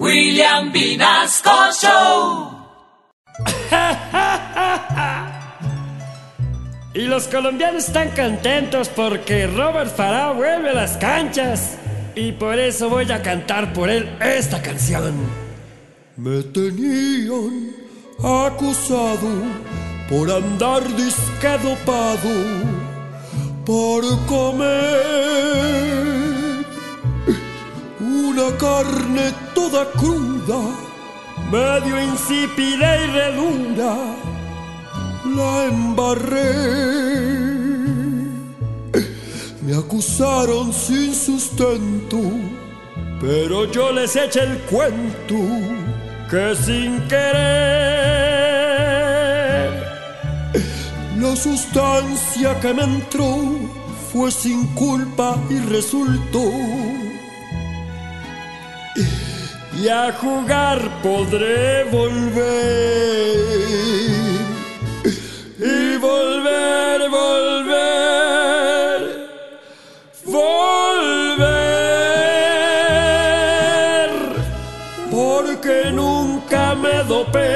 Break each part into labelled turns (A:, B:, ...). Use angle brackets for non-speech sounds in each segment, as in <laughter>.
A: William Vinasco Show. <laughs>
B: Y los colombianos están contentos porque Robert Farah vuelve a las canchas. Y por eso voy a cantar por él esta canción.
C: Me tenían acusado por andar disque dopado, por comer una carne toda cruda, medio insípida y redura, la embarré. Me acusaron sin sustento, pero yo les eché el cuento que sin querer la sustancia que me entró fue sin culpa y resultó y a jugar podré volver. Y volver, volver, volver, porque nunca me dopé.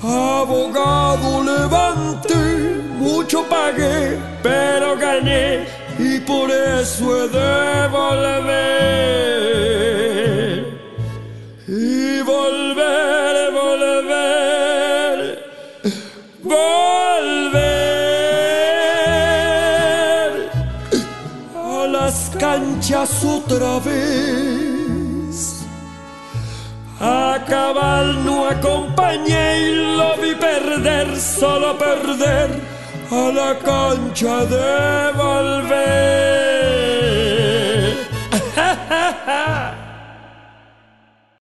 C: Abogado levante, mucho pagué, pero gané y por eso he de volver canchas otra vez. A cabal no acompañé y lo vi perder, solo perder a la cancha de volver.